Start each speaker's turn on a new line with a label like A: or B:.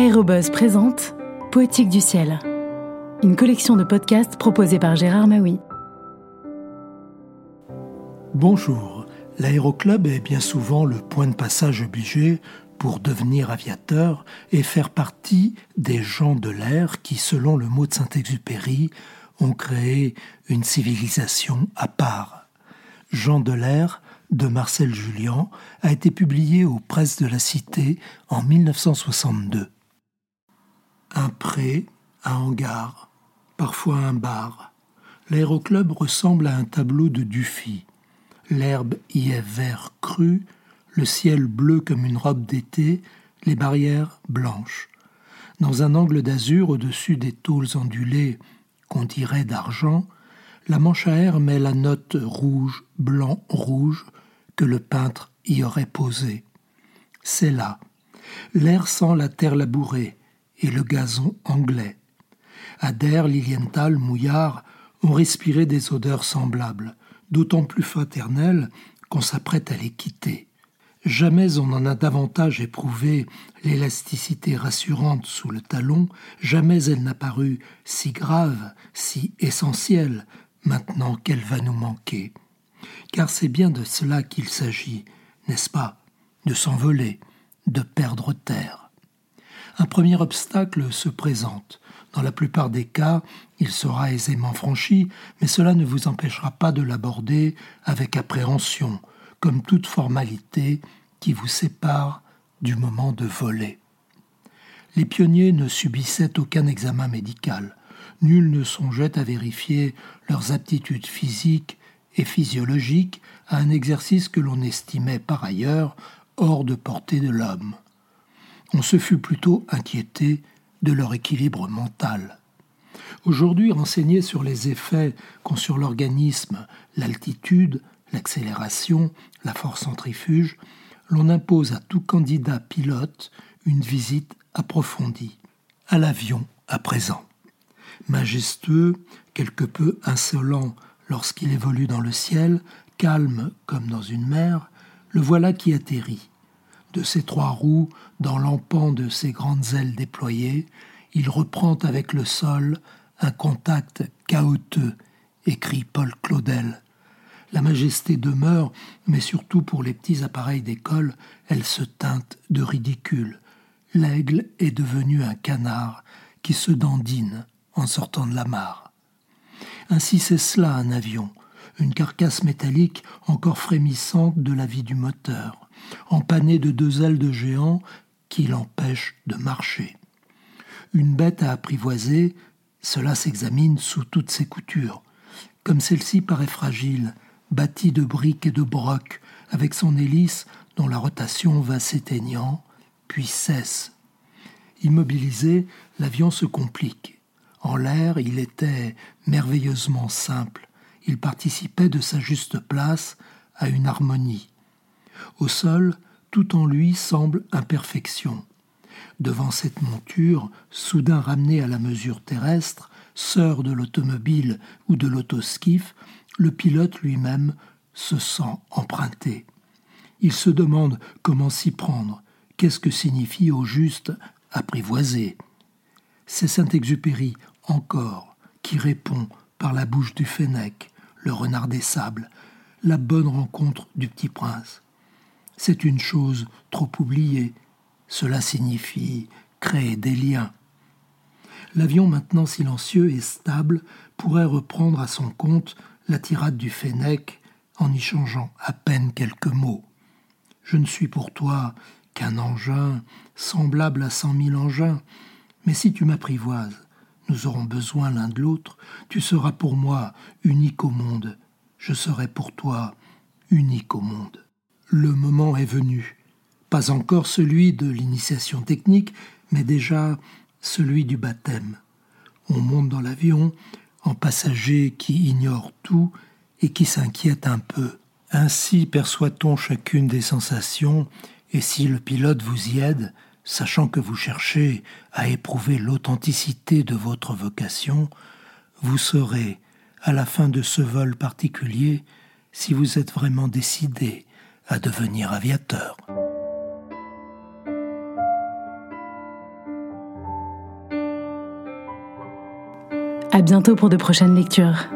A: Aérobuzz présente Poétique du ciel, une collection de podcasts proposée par Gérard Maui.
B: Bonjour, l'aéroclub est bien souvent le point de passage obligé pour devenir aviateur et faire partie des gens de l'air qui, selon le mot de Saint-Exupéry, ont créé une civilisation à part. Jean de l'air de Marcel Julien a été publié aux presses de la Cité en 1962. Un pré, un hangar, parfois un bar. L'aéroclub ressemble à un tableau de Dufy. L'herbe y est vert cru, le ciel bleu comme une robe d'été, les barrières blanches. Dans un angle d'azur au-dessus des tôles ondulées qu'on dirait d'argent, la manche à air met la note rouge, blanc, rouge que le peintre y aurait posée. C'est là. L'air sent la terre labourée, et le gazon anglais. Adair, Lilienthal, Mouillard ont respiré des odeurs semblables, d'autant plus fraternelles qu'on s'apprête à les quitter. Jamais on n'en a davantage éprouvé l'élasticité rassurante sous le talon, jamais elle n'a paru si grave, si essentielle, maintenant qu'elle va nous manquer. Car c'est bien de cela qu'il s'agit, n'est-ce pas? De s'envoler, de perdre terre un premier obstacle se présente. Dans la plupart des cas, il sera aisément franchi, mais cela ne vous empêchera pas de l'aborder avec appréhension, comme toute formalité qui vous sépare du moment de voler. Les pionniers ne subissaient aucun examen médical. Nul ne songeait à vérifier leurs aptitudes physiques et physiologiques à un exercice que l'on estimait par ailleurs hors de portée de l'homme on se fut plutôt inquiété de leur équilibre mental. Aujourd'hui, renseigné sur les effets qu'ont sur l'organisme l'altitude, l'accélération, la force centrifuge, l'on impose à tout candidat pilote une visite approfondie. À l'avion, à présent. Majestueux, quelque peu insolent lorsqu'il évolue dans le ciel, calme comme dans une mer, le voilà qui atterrit. De ses trois roues, dans l'empan de ses grandes ailes déployées, il reprend avec le sol un contact chaotique, écrit Paul Claudel. La majesté demeure, mais surtout pour les petits appareils d'école, elle se teinte de ridicule. L'aigle est devenu un canard qui se dandine en sortant de la mare. Ainsi c'est cela un avion, une carcasse métallique encore frémissante de la vie du moteur, empanée de deux ailes de géant qui l'empêchent de marcher. Une bête à apprivoiser, cela s'examine sous toutes ses coutures. Comme celle-ci paraît fragile, bâtie de briques et de brocs, avec son hélice dont la rotation va s'éteignant, puis cesse. Immobilisé, l'avion se complique. En l'air, il était merveilleusement simple, il participait de sa juste place à une harmonie. Au sol, tout en lui semble imperfection. Devant cette monture, soudain ramenée à la mesure terrestre, sœur de l'automobile ou de l'autoskif, le pilote lui-même se sent emprunté. Il se demande comment s'y prendre, qu'est-ce que signifie au juste apprivoiser? C'est Saint-Exupéry, encore, qui répond par la bouche du Fennec, le renard des sables, la bonne rencontre du petit prince. C'est une chose trop oubliée. Cela signifie créer des liens. L'avion maintenant silencieux et stable pourrait reprendre à son compte la tirade du Fennec en y changeant à peine quelques mots. Je ne suis pour toi qu'un engin semblable à cent mille engins, mais si tu m'apprivoises, nous aurons besoin l'un de l'autre, tu seras pour moi unique au monde, je serai pour toi unique au monde. Le moment est venu, pas encore celui de l'initiation technique, mais déjà celui du baptême. On monte dans l'avion en passager qui ignore tout et qui s'inquiète un peu. Ainsi perçoit-on chacune des sensations, et si le pilote vous y aide, sachant que vous cherchez à éprouver l'authenticité de votre vocation, vous saurez, à la fin de ce vol particulier, si vous êtes vraiment décidé à devenir aviateur.
A: À bientôt pour de prochaines lectures.